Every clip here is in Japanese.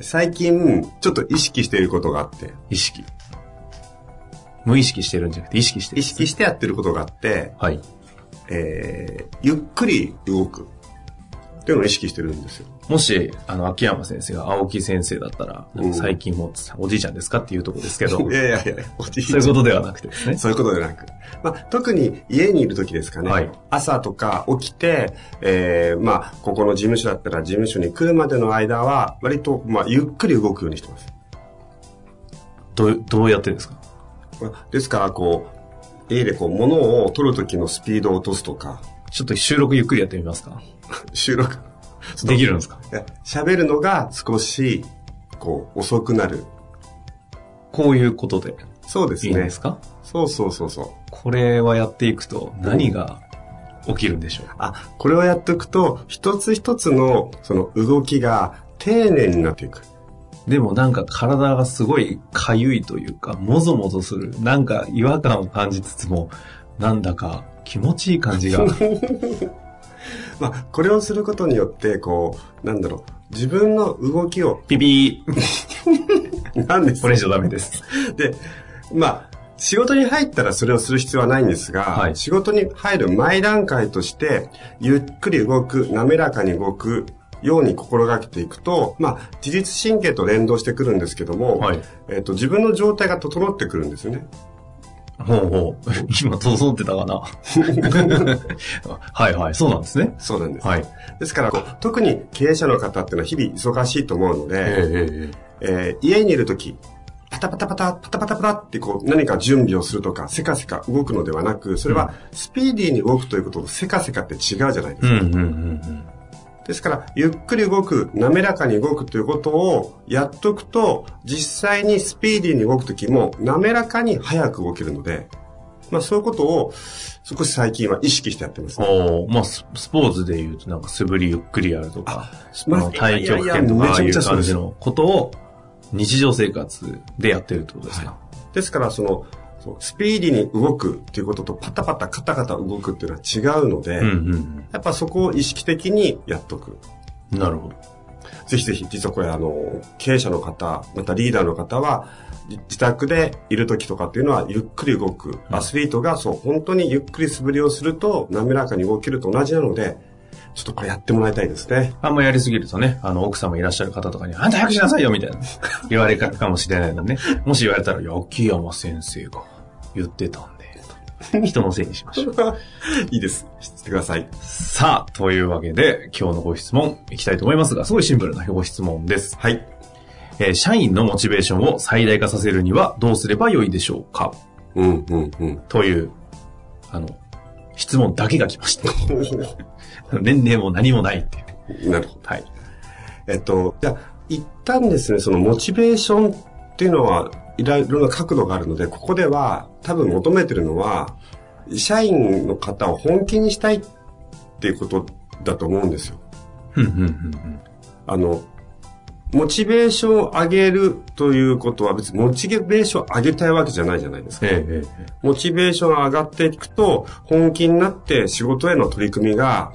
最近、ちょっと意識していることがあって、意識。無意識してるんじゃなくて意識してる。意識してやってることがあって、はい。えー、ゆっくり動く。っていうのを意識してるんですよ。もし、あの、秋山先生が青木先生だったら、うん最近もおじいちゃんですかっていうところですけど、いやいやいや、おじいちゃそうんいうことではなくてですね。そういうことでなく。まあ、特に家にいる時ですかね。はい朝とか起きて、えー、まあ、ここの事務所だったら事務所に来るまでの間は、割と、まあ、ゆっくり動くようにしてます。どう、どうやってですか？まあですから、こう、家でこう、物を取る時のスピードを落とすとか、ちょっと収録ゆっくりやってみますか収録。できるんですか？喋るのが少し、こう、遅くなる。こういうことでそうですねいいんで。すか？そうそうそうそう。これはやっていくと何が起きるんでしょう？あ、これをやっておくと、一つ一つの、その動きが丁寧になっていく。でもなんか体がすごいかゆいというか、もぞもぞする。なんか違和感を感じつつも、なんだか気持ちいい感じが。まあ、これをすることによって、こう、なんだろう、自分の動きを、ピピー。なんですこれ以上ダメです。で、まあ、仕事に入ったらそれをする必要はないんですが、はい仕事に入る前段階として、ゆっくり動く、滑らかに動くように心がけていくと、まあ、自律神経と連動してくるんですけども、はいえっ、と、自分の状態が整ってくるんですよね。ほうほう。今、整ってたかな？はいはい、そうなんですね。そうなんです。はい。ですからこう、特に経営者の方っていうのは日々忙しいと思うので、ええー家にいるとき、パタパタパタ、パタパタパタってこう何か準備をするとか、せかせか動くのではなく、それはスピーディーに動くということとせかせかって違うじゃないですか。うんうんうんうん。ですから、ゆっくり動く、滑らかに動くということをやっとくと、実際にスピーディーに動くときも滑らかに早く動けるので、まあそういうことを少し最近は意識してやってます、ね。おーまあス、スポーツで言うとなんか素振りゆっくりやるとか、まあまあ、太極拳とかああいう感じのことを日常生活でやってるってことですか、ですから、その、スピーディーに動くっていうこととパタパタカタカタ動くっていうのは違うので、うんうんやっぱそこを意識的にやっとく。うん。なるほど。ぜひぜひ、実はこれあの、経営者の方、またリーダーの方は、じ自宅でいる時とかっていうのはゆっくり動く。アスリートがそう、本当にゆっくり素振りをすると滑らかに動けると同じなので、ちょっとこれやってもらいたいですね。あんまやりすぎるとね、あの、奥様いらっしゃる方とかに、あんた早くしなさいよみたいな言われるかもしれないのでね。もし言われたら、いや秋山先生が言ってたんで、と 人のせいにしましょう。いいです。してください。さあ、というわけで、今日のご質問いきたいと思いますが、すごいシンプルなご質問です。はい。えー社員のモチベーションを最大化させるにはどうすればよいでしょうか？うん、うん、うん。という、あの、質問だけが来ました。年齢も何もないっていう。なるほど。はい。えっと、じゃあ、一旦ですね、そのモチベーションっていうのは、いろいろな角度があるので、ここでは多分求めてるのは、社員の方を本気にしたいっていうことだと思うんですよ。あの、モチベーションを上げるということは別にモチベーションを上げたいわけじゃないじゃないですか。ええええモチベーションが上がっていくと、本気になって仕事への取り組みが、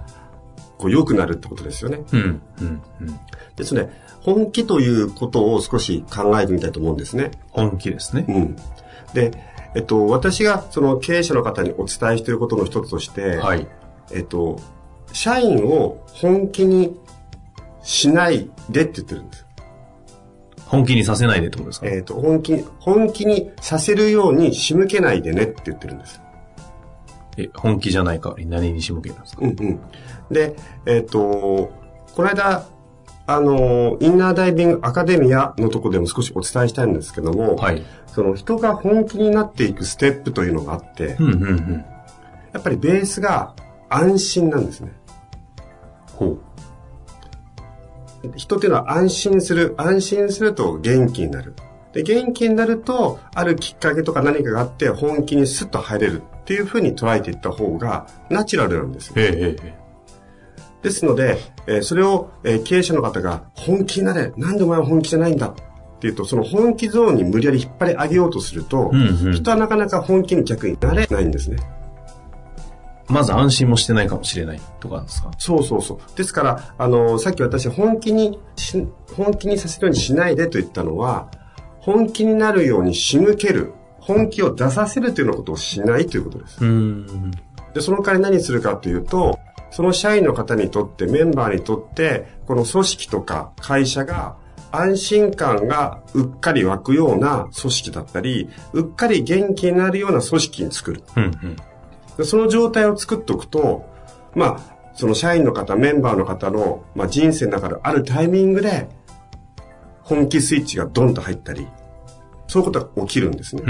こう良くなるってことですよね。うん、うん、うん。ですので、本気ということを少し考えてみたいと思うんですね。本気ですね。うん。で、えっと、私がその経営者の方にお伝えしていることの一つとして、はい。えっと、社員を本気にしないでって言ってるんです。本気にさせないでってことですか？えっ、と、本気に、本気にさせるように仕向けないでねって言ってるんです。え、本気じゃない代わりに何に仕向けるんですか？うんうん。で、えっ、と、この間、あの、インナーダイビングアカデミアのとこでも少しお伝えしたいんですけども、はい。その人が本気になっていくステップというのがあって、うんうんうん。やっぱりベースが安心なんですね。ほ人っていうのは安心する、安心すると元気になる。で、元気になると、あるきっかけとか何かがあって本気にスッと入れるっていうふうに捉えていった方がナチュラルなんですよえですので、えーそれを、えー経営者の方が本気になれ、なんでお前は本気じゃないんだ？っていうと、その本気ゾーンに無理やり引っ張り上げようとすると、うんうん人はなかなか本気に逆になれないんですね。まず安心もしてないかもしれないとかですか？そうそうそう。ですから、あの、さっき私本気にし、本気にさせるようにしないでと言ったのは、本気になるように仕向ける、本気を出させるというようなことをしないということです。で、その代わり何するかというと、その社員の方にとって、メンバーにとって、この組織とか会社が安心感がうっかり湧くような組織だったり、うっかり元気になるような組織に作る。うんうん。でその状態を作っておくと、まあ、その社員の方、メンバーの方の、まあ、人生の中であるタイミングで、本気スイッチがドンと入ったり、そういうことが起きるんですね。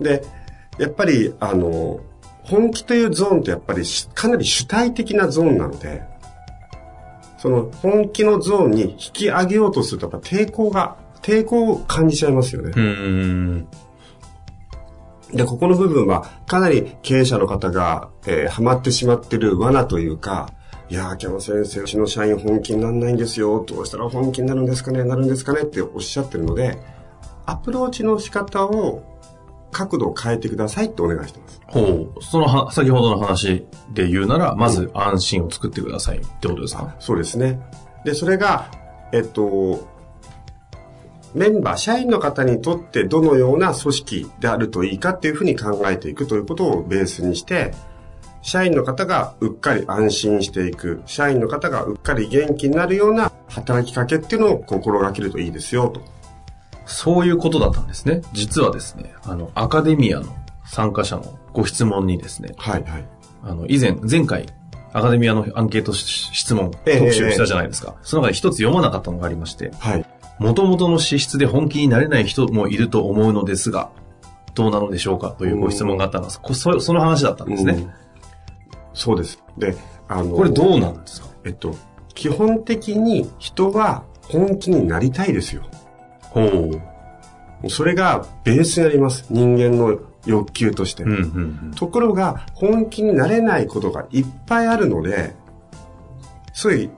で、やっぱり、あの、本気というゾーンってやっぱりしかなり主体的なゾーンなので、その本気のゾーンに引き上げようとするとやっぱ抵抗が、抵抗を感じちゃいますよね。で、ここの部分はかなり経営者の方が、えーハマってしまってる罠というか、いやー、秋山先生、うちの社員本気にならないんですよ。どうしたら本気になるんですかねなるんですかねっておっしゃってるので、アプローチの仕方を、角度を変えてくださいってお願いしてます。ほう。そのは、先ほどの話で言うなら、まず安心を作ってくださいってことですか？そうですね。で、それが、えっと、メンバー、社員の方にとってどのような組織であるといいかっていうふうに考えていくということをベースにして、社員の方がうっかり安心していく、社員の方がうっかり元気になるような働きかけっていうのを心がけるといいですよと。そういうことだったんですね。実はですね、あの、アカデミアの参加者のご質問にですね、はいはい。あの、以前、前回、アカデミアのアンケートし質問ええ特集したじゃないですか。その中で一つ読まなかったのがありまして、はい。元々の資質で本気になれない人もいると思うのですが、どうなのでしょうか？というご質問があったのが、こそその話だったんですね。うんそうです。で、あの、これどうなんですか？えっと、基本的に人は本気になりたいですよ。ほう。それがベースになります。人間の欲求として。うんうんうん。ところが、本気になれないことがいっぱいあるので、すごい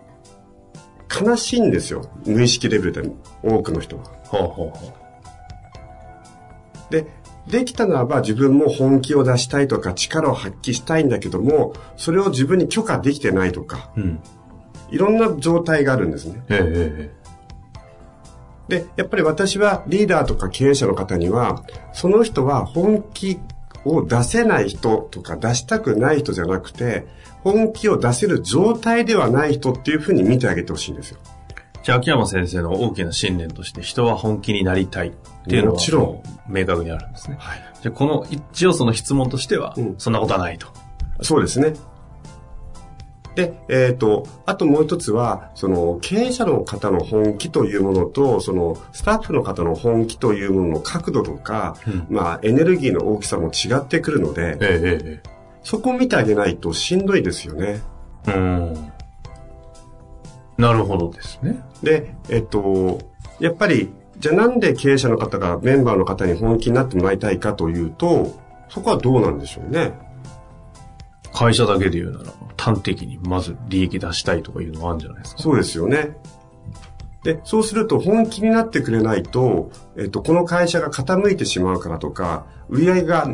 悲しいんですよ。無意識レベルで多くの人は。ほうほうほで、できたならば自分も本気を出したいとか力を発揮したいんだけども、それを自分に許可できてないとか、う。うん。いろんな状態があるんですね。えええで、やっぱり私はリーダーとか経営者の方には、その人は本気を出せない人とか出したくない人じゃなくて、本気を出せる状態ではない人っていうふうに見てあげてほしいんですよ。えじゃあ、秋山先生の大きな信念として、人は本気になりたいっていうのは、もちろん明確にあるんですね。はい。じゃあ、この一応その質問としては、うんそんなことはないと。そうですね。で、えっ、と、あともう一つは、その、経営者の方の本気というものと、その、スタッフの方の本気というものの角度とか、うんまあ、エネルギーの大きさも違ってくるので、えええそこを見てあげないとしんどいですよね。えうん。なるほどですね。で、えっと、やっぱり、じゃあなんで経営者の方がメンバーの方に本気になってもらいたいかというと、そこはどうなんでしょうね。会社だけで言うなら、端的にまず利益出したいとかいうのがあるんじゃないですか。そうですよね。で、そうすると本気になってくれないと、えっと、この会社が傾いてしまうからとか、売り上げが、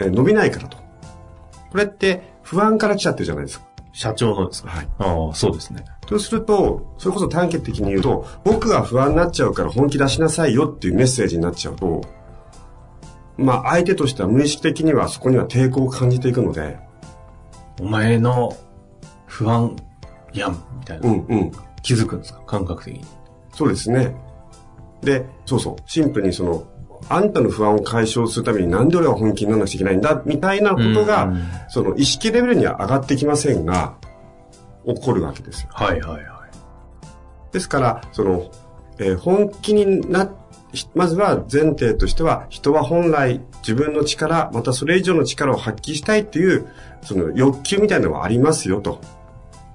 え伸びないからと。これって不安から来ちゃってるじゃないですか。社長のですか？はい。ああ、そうですね。そうすると、それこそ短期的に言うと、僕が不安になっちゃうから本気出しなさいよっていうメッセージになっちゃうと、まあ相手としては無意識的にはそこには抵抗を感じていくので、お前の不安やん、みたいな。うんうん。気づくんですか？感覚的に。そうですね。で、そうそう、シンプルにその、あんたの不安を解消するためになんで俺は本気にならなくちゃいけないんだ、みたいなことが、その意識レベルには上がってきませんが、起こるわけですよ。はいはいはい。ですから、その、えー本気にな、ひまずは前提としては、人は本来自分の力、またそれ以上の力を発揮したいっていう、その欲求みたいなのはありますよと。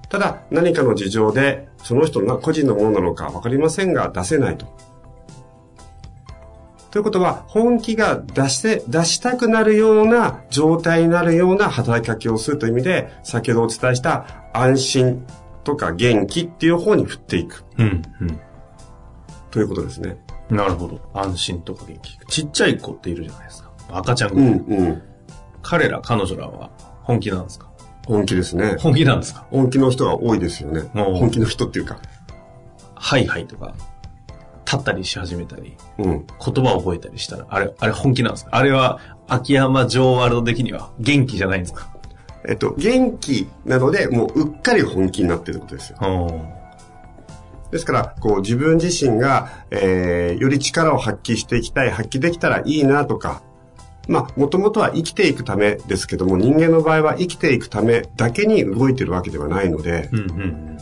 ただ、何かの事情で、その人の個人のものなのかわかりませんが、出せないと。ということは、本気が出して、出したくなるような状態になるような働きかけをするという意味で、先ほどお伝えした安心とか元気っていう方に振っていくうん、ということですね。うん。なるほど。安心とか元気。ちっちゃい子っているじゃないですか。赤ちゃんう子。んうん。彼ら、彼女らは本気なんですか？本気ですね。本気なんですか？本気の人が多いですよね。本気の人っていうか。はいはいとか、立ったりし始めたり、うん。言葉を覚えたりしたら、あれ、あれ本気なんですか？あれは、秋山城ワールド的には元気じゃないんですか？えっと、元気なので、もううっかり本気になってることですよ。ですから、こう自分自身が、えー、より力を発揮していきたい、発揮できたらいいなとか、まあ、もともとは生きていくためですけども、人間の場合は生きていくためだけに動いてるわけではないので、うんうんうん。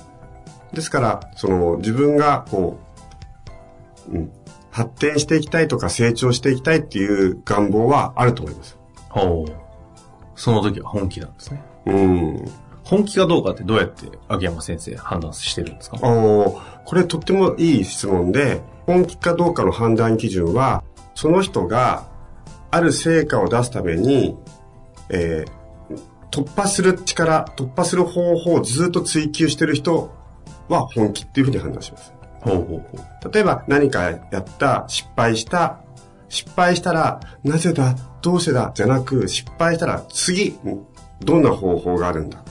ですから、その自分がこう、うん、発展していきたいとか成長していきたいっていう願望はあると思います。ほう。その時は本気なんですね。うん。本気かどうかってどうやって秋山先生判断してるんですか？おーこれとってもいい質問で、本気かどうかの判断基準は、その人がある成果を出すために、えー突破する力、突破する方法をずっと追求してる人は本気っていうふうに判断します。ほうほうほう。例えば何かやった、失敗した、失敗したら、なぜだ、どうしてだ、じゃなく、失敗したら次、んどんな方法があるんだ。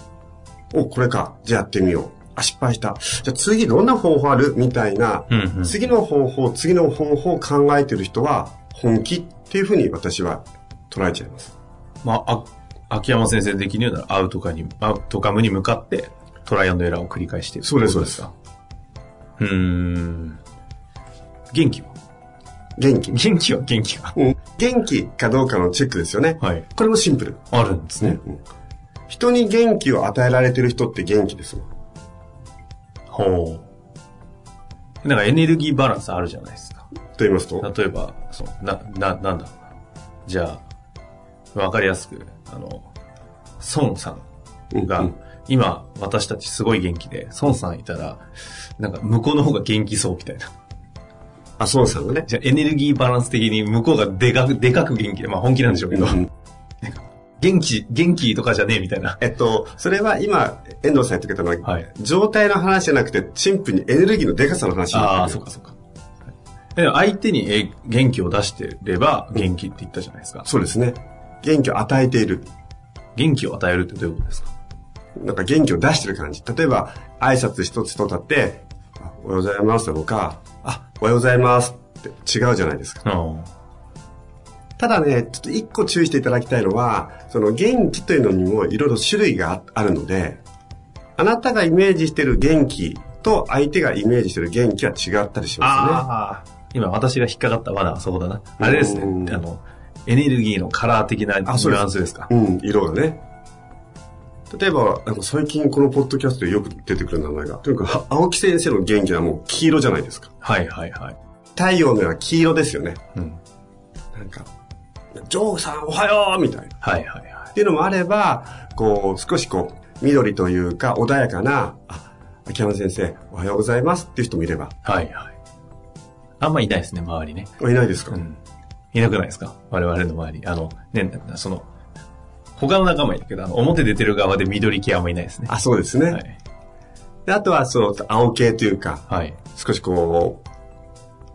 お、これか、じゃあやってみよう。あ、失敗した。じゃあ次どんな方法あるみたいな、うんうん次の方法、次の方法を考えてる人は、本気っていうふうに私は捉えちゃいます。まあ、あ秋山先生的に言うならアウトカに、アウトカムに向かってトライアンドエラーを繰り返しているそうですってことか。うーん。元気は？元気。元気は元気か。うん元気かどうかのチェックですよね。はい。これもシンプル。あるんですね。うん人に元気を与えられてる人って元気ですもん。ほう。なんかエネルギーバランスあるじゃないですか。と言いますと、例えば、そう、な、な、なんだろうな。じゃあ、わかりやすく、あの、孫さんが、うんうん今、私たちすごい元気で、孫さんいたら、なんか向こうの方が元気そうみたいな。あ、孫さんがね。じゃあエネルギーバランス的に向こうがでかく、でかく元気で、まあ本気なんでしょうけど、うん元気、元気とかじゃねえみたいな。えっと、それは今、遠藤さん言ってくれたのは、はい状態の話じゃなくて、シンプルにエネルギーのデカさの話ああ、そっかそっか。でも相手にえ元気を出してれば元気って言ったじゃないですか。そうですね。元気を与えている。元気を与えるってどういうことですか？なんか元気を出してる感じ。例えば、挨拶一つと立って、あおはようございますなのか、あ、おはようございますって違うじゃないですか。うん。ただね、ちょっと一個注意していただきたいのは、その元気というのにもいろいろ種類がああるので、あなたがイメージしてる元気と相手がイメージしてる元気は違ったりしますね。今私が引っかかった罠はそこだな。あれですね。うんあの、エネルギーのカラー的なニュアンスですか。うん、色がね。例えば、なんか最近このポッドキャストでよく出てくる名前が、とにかく青木先生の元気はもう黄色じゃないですか。はいはいはい。太陽のような黄色ですよね。うん。なんか、ジョーさんおはようみたいな。はいはいはい。っていうのもあれば、こう、少しこう、緑というか穏やかな、あ、秋山先生、おはようございますっていう人もいれば、はいはい。あんまいないですね、周りね。あいないですか、うん。いなくないですか？我々の周り。あの、ね、その、他の仲間いるけど、表出てる側で緑系あんまいないですね。あ、そうですね。はい。であとは、その、青系というか、はい。少しこう、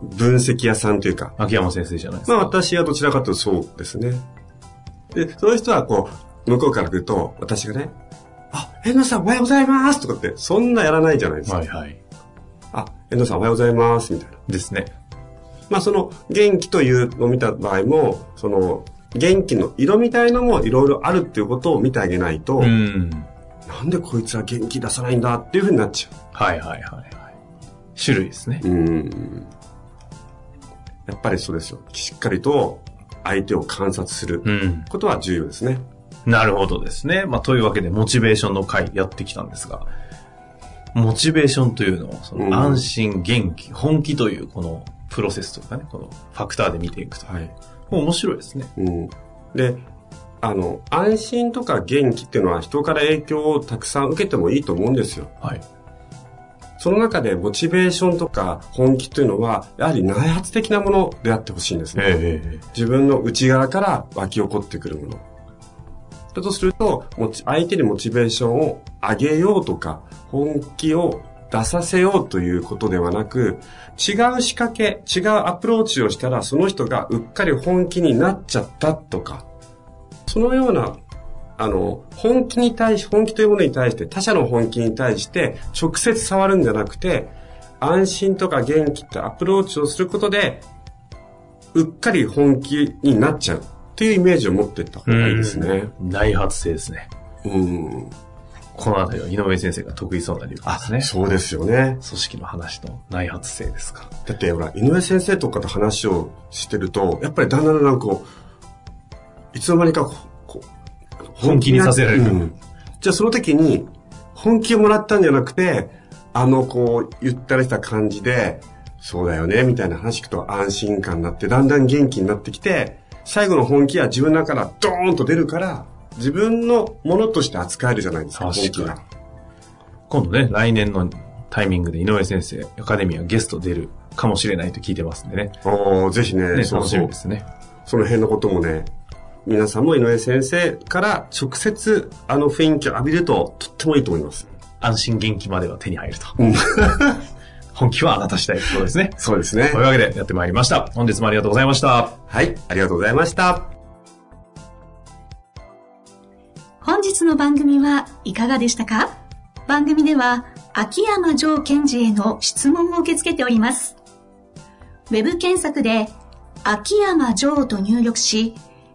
分析屋さんというか、秋山先生じゃないですか。まあ私はどちらかというとそうですね。で、そういう人はこう、向こうから来ると、私がね、あ、遠藤さんおはようございますとかって、そんなやらないじゃないですか。はいはい。あ、遠藤さんおはようございますみたいな。ですね。まあその元気というのを見た場合も、その元気の色みたいのもいろいろあるっていうことを見てあげないと、うん。なんでこいつは元気出さないんだっていうふうになっちゃう。はいはいはいはい。種類ですね。うん。やっぱりそうですよ。しっかりと相手を観察するうん。ことは重要ですね。なるほどですね。まあ、というわけで、モチベーションの回やってきたんですが、モチベーションというのを、そうんの安心、元気、本気というこのプロセスというかね、このファクターで見ていくと。はい。面白いですね。うん。で、あの、安心とか元気っていうのは人から影響をたくさん受けてもいいと思うんですよ。はい。その中でモチベーションとか本気というのは、やはり内発的なものであってほしいんですね。え自分の内側から湧き起こってくるもの。だとすると、相手にモチベーションを上げようとか、本気を出させようということではなく、違う仕掛け、違うアプローチをしたら、その人がうっかり本気になっちゃったとか、そのような、あの、本気に対し、本気というものに対して、他者の本気に対して、直接触るんじゃなくて、安心とか元気ってアプローチをすることで、うっかり本気になっちゃうっていうイメージを持っていった方がいいですね。内発性ですね。うん。このあたりは井上先生が得意そうな理由ですね。そうですよね。組織の話の内発性ですか。だって、ほら、井上先生とかと話をしてると、やっぱりだんだんだんこう、いつの間にか本気にさせられるうんじゃあその時に、本気をもらったんじゃなくて、あの、こう、ゆったりした感じで、そうだよね、みたいな話聞くと安心感になって、だんだん元気になってきて、最後の本気は自分の中からドーンと出るから、自分のものとして扱えるじゃないですか、本気が。今度ね、来年のタイミングで井上先生、アカデミアゲスト出るかもしれないと聞いてますんでね。おーぜひね、ね、楽しみですね。その辺のこともね、皆さんも井上先生から直接あの雰囲気を浴びるととってもいいと思います。安心元気までは手に入ると。うん 本気はあなた次第ということですね。そうですねという。わけでやってまいりました。本日もありがとうございました。はい、ありがとうございました。本日の番組はいかがでしたか？番組では秋山城賢治への質問を受け付けております。ウェブ検索で秋山城と入力し、